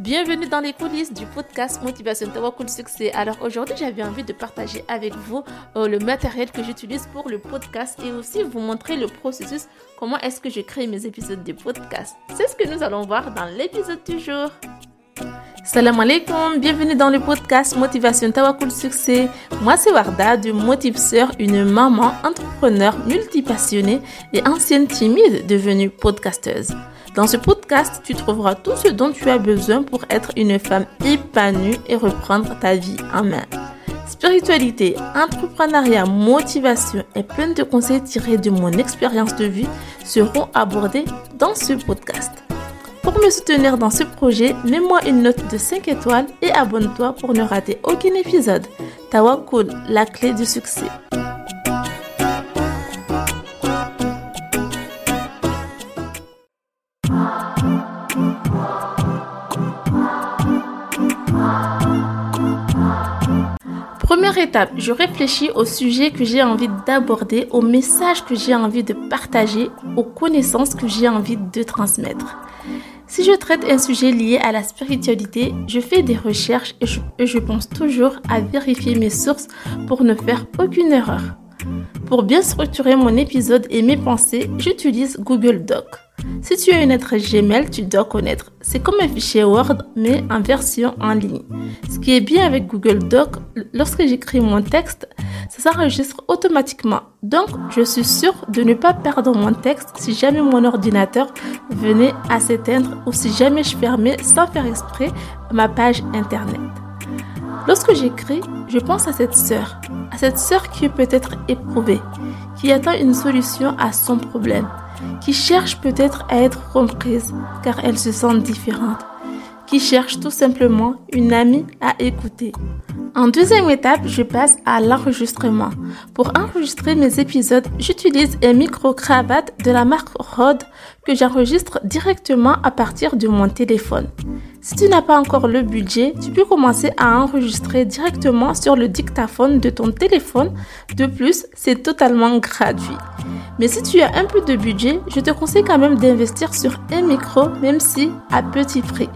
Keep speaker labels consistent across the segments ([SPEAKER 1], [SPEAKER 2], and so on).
[SPEAKER 1] Bienvenue dans les coulisses du podcast Motivation Tawakul Succès. Alors aujourd'hui, j'avais envie de partager avec vous euh, le matériel que j'utilise pour le podcast et aussi vous montrer le processus, comment est-ce que je crée mes épisodes de podcast? C'est ce que nous allons voir dans l'épisode du jour. Salam alaikum, bienvenue dans le podcast Motivation Tawakul Succès. Moi c'est Warda de Motivseur, une maman entrepreneur multipassionnée et ancienne timide devenue podcasteuse. Dans ce podcast, tu trouveras tout ce dont tu as besoin pour être une femme épanouie et reprendre ta vie en main. Spiritualité, entrepreneuriat, motivation et plein de conseils tirés de mon expérience de vie seront abordés dans ce podcast. Pour me soutenir dans ce projet, mets-moi une note de 5 étoiles et abonne-toi pour ne rater aucun épisode. Tawakul, la clé du succès. Étape, je réfléchis au sujet que j'ai envie d'aborder, au message que j'ai envie de partager, aux connaissances que j'ai envie de transmettre. Si je traite un sujet lié à la spiritualité, je fais des recherches et je, et je pense toujours à vérifier mes sources pour ne faire aucune erreur. Pour bien structurer mon épisode et mes pensées, j'utilise Google Doc. Si tu es une être Gmail, tu dois connaître. C'est comme un fichier Word, mais en version en ligne. Ce qui est bien avec Google Doc, lorsque j'écris mon texte, ça s'enregistre automatiquement. Donc, je suis sûre de ne pas perdre mon texte si jamais mon ordinateur venait à s'éteindre ou si jamais je fermais sans faire exprès ma page internet. Lorsque j'écris, je pense à cette sœur, à cette sœur qui est peut-être éprouvée, qui attend une solution à son problème qui cherche peut-être à être comprise car elle se sent différente, qui cherche tout simplement une amie à écouter. En deuxième étape, je passe à l'enregistrement. Pour enregistrer mes épisodes, j'utilise un micro-cravate de la marque Rode que j'enregistre directement à partir de mon téléphone. Si tu n'as pas encore le budget, tu peux commencer à enregistrer directement sur le dictaphone de ton téléphone. De plus, c'est totalement gratuit. Mais si tu as un peu de budget, je te conseille quand même d'investir sur un micro, même si à petit prix.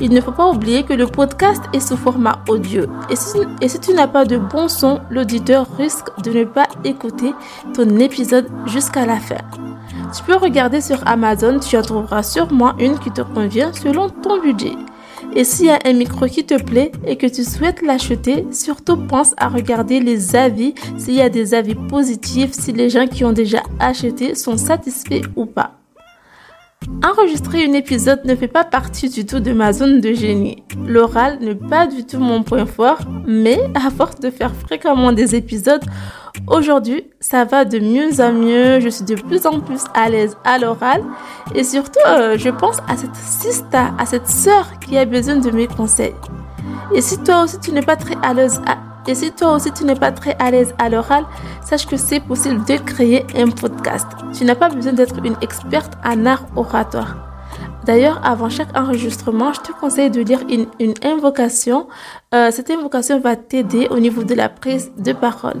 [SPEAKER 1] Il ne faut pas oublier que le podcast est sous format audio. Et si, tu n'as pas de bon son, l'auditeur risque de ne pas écouter ton épisode jusqu'à la fin. Tu peux regarder sur Amazon, tu en trouveras sûrement une qui te convient selon ton budget. Et s'il y a un micro qui te plaît et que tu souhaites l'acheter, surtout pense à regarder les avis, s'il y a des avis positifs, si les gens qui ont déjà acheté sont satisfaits ou pas. Enregistrer un épisode ne fait pas partie du tout de ma zone de génie. L'oral n'est pas du tout mon point fort, mais à force de faire fréquemment des épisodes, aujourd'hui, ça va de mieux en mieux. Je suis de plus en plus à l'aise à l'oral et surtout, euh, je pense à cette sista, à cette sœur qui a besoin de mes conseils. Et si toi aussi tu n'es pas très à l'aise à et si toi aussi tu n'es pas très à l'aise à l'oral, sache que c'est possible de créer un podcast. Tu n'as pas besoin d'être une experte en art oratoire. D'ailleurs, avant chaque enregistrement, je te conseille de lire une, invocation. Euh, cette invocation va t'aider au niveau de la prise de parole.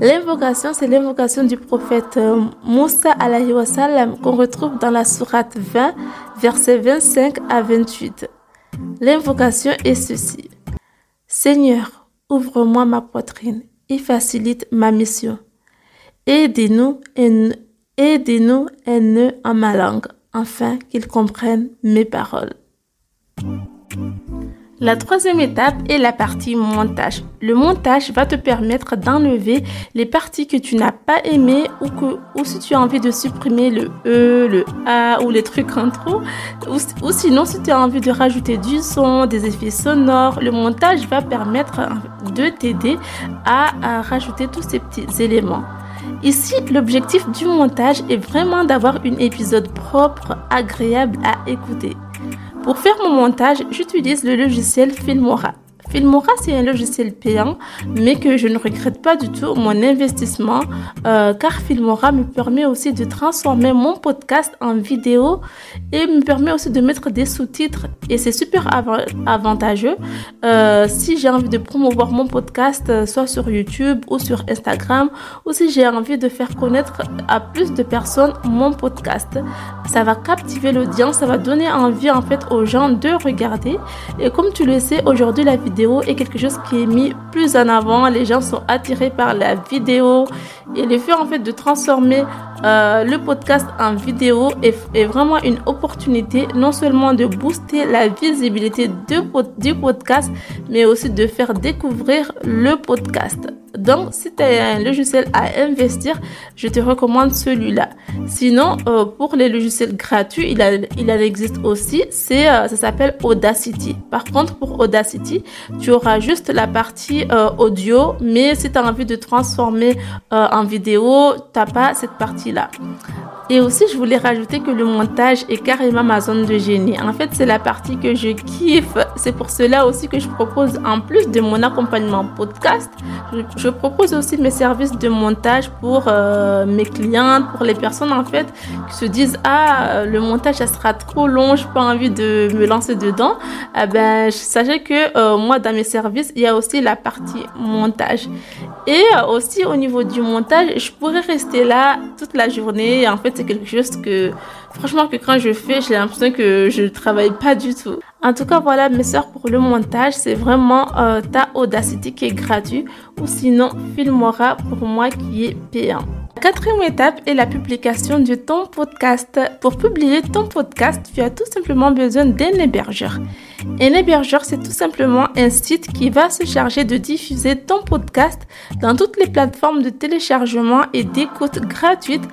[SPEAKER 1] L'invocation, c'est l'invocation du prophète euh, Moussa alayhi wa sallam qu'on retrouve dans la sourate 20, versets 25 à 28. L'invocation est ceci. Seigneur, Ouvre-moi ma poitrine et facilite ma mission. Aidez-nous et, aidez-nous et ne en ma langue, afin qu'ils comprennent mes paroles. La troisième étape est la partie montage. Le montage va te permettre d'enlever les parties que tu n'as pas aimées ou, si tu as envie de supprimer le E, le A ou les trucs en trop. Ou, sinon, si tu as envie de rajouter du son, des effets sonores, le montage va permettre de t'aider à, à rajouter tous ces petits éléments. Ici, l'objectif du montage est vraiment d'avoir un épisode propre, agréable à écouter. Pour faire mon montage, j'utilise le logiciel Filmora. Filmora, c'est un logiciel payant, mais que je ne regrette pas du tout mon investissement, euh, car Filmora me permet aussi de transformer mon podcast en vidéo et me permet aussi de mettre des sous-titres. Et c'est super avantageux euh, si j'ai envie de promouvoir mon podcast, euh, soit sur YouTube ou sur Instagram, ou si j'ai envie de faire connaître à plus de personnes mon podcast. Ça va captiver l'audience, ça va donner envie en fait aux gens de regarder. Et comme tu le sais, aujourd'hui la vidéo est quelque chose qui est mis plus en avant. Les gens sont attirés par la vidéo et le fait en fait de transformer euh, le podcast en vidéo est, vraiment une opportunité non seulement de booster la visibilité du podcast, mais aussi de faire découvrir le podcast. Donc, si tu as un logiciel à investir, je te recommande celui-là. Sinon, euh, pour les logiciels gratuits, il, a, il en existe aussi. C'est, euh, ça s'appelle Audacity. Par contre, pour Audacity, tu auras juste la partie euh, audio, mais si tu as envie de transformer en vidéo, tu n'as pas cette partie-là. Et aussi, je voulais rajouter que le montage est carrément ma zone de génie. En fait, c'est la partie que je kiffe. C'est pour cela aussi que je propose, en plus de mon accompagnement podcast, je, propose aussi mes services de montage pour euh, mes clientes, pour les personnes en fait qui se disent ah le montage ça sera trop long, j'ai pas envie de me lancer dedans. Eh ben, sachez que euh, moi dans mes services il y a aussi la partie montage. Et euh, aussi au niveau du montage, je pourrais rester là toute la journée. En fait, c'est quelque chose que, franchement, que quand je fais, j'ai l'impression que je travaille pas du tout. En tout cas, voilà, mes soeurs, pour le montage, c'est vraiment euh, ta Audacity qui est gratuit ou sinon Filmora pour moi qui est payant. La quatrième étape est la publication de ton podcast. Pour publier ton podcast, tu as tout simplement besoin d'un hébergeur. Un hébergeur, c'est tout simplement un site qui va se charger de diffuser ton podcast dans toutes les plateformes de téléchargement et d'écoute gratuite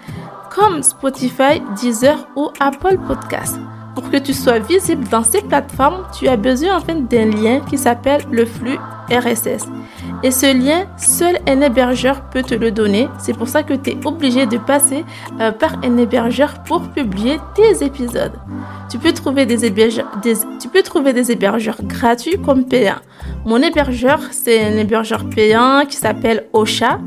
[SPEAKER 1] comme Spotify, Deezer ou Apple Podcasts. Pour que tu sois visible dans ces plateformes, tu as besoin en fait d'un lien qui s'appelle le flux RSS. Et ce lien, seul un hébergeur peut te le donner. C'est pour ça que tu es obligé de passer euh, par un hébergeur pour publier tes épisodes. Tu peux trouver des hébergeurs, tu peux trouver des hébergeurs gratuits comme payants. Mon hébergeur, c'est un hébergeur payant qui s'appelle Ocha.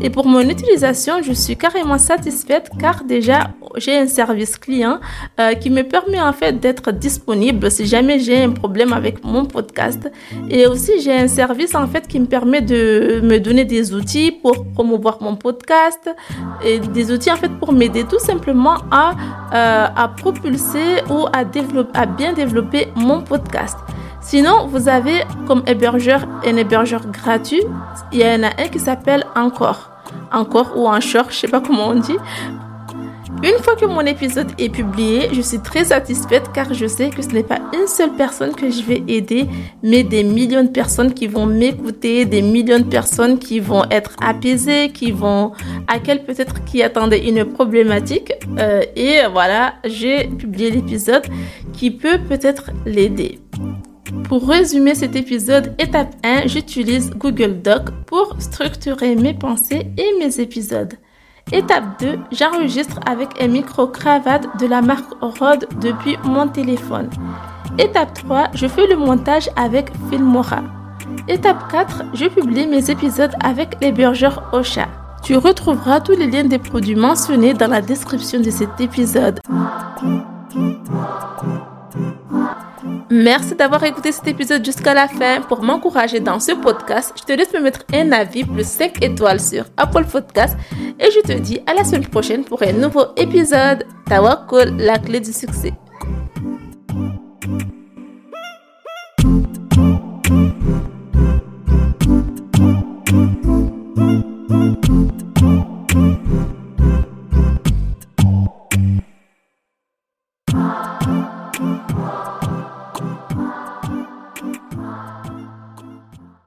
[SPEAKER 1] Et pour mon utilisation, je suis carrément satisfaite car déjà j'ai un service client euh, qui me permet en fait d'être disponible si jamais j'ai un problème avec mon podcast. Et aussi j'ai un service en fait qui me permet de me donner des outils pour promouvoir mon podcast et des outils en fait pour m'aider tout simplement à, euh, propulser ou à bien développer mon podcast. Sinon, vous avez comme hébergeur un hébergeur gratuit. Il y en a un qui s'appelle Encore. Encore ou Encore, je sais pas comment on dit. Une fois que mon épisode est publié, je suis très satisfaite car je sais que ce n'est pas une seule personne que je vais aider, mais des millions de personnes qui vont m'écouter, des millions de personnes qui vont être apaisées, qui vont, à quel peut-être qui attendaient une problématique. Euh, et voilà, j'ai publié l'épisode qui peut peut-être l'aider. Pour résumer cet épisode, étape 1, j'utilise Google Doc pour structurer mes pensées et mes épisodes. Étape 2, j'enregistre avec un micro-cravate de la marque Rode depuis mon téléphone. Étape 3, je fais le montage avec Filmora. Étape 4, je publie mes épisodes avec l'hébergeur Ocha. Tu retrouveras tous les liens des produits mentionnés dans la description de cet épisode. Merci d'avoir écouté cet épisode jusqu'à la fin. Pour m'encourager dans ce podcast, je te laisse me mettre un avis plus 5 étoiles sur Apple Podcast et je te dis à la semaine prochaine pour un nouveau épisode. Tawakol, la clé du succès.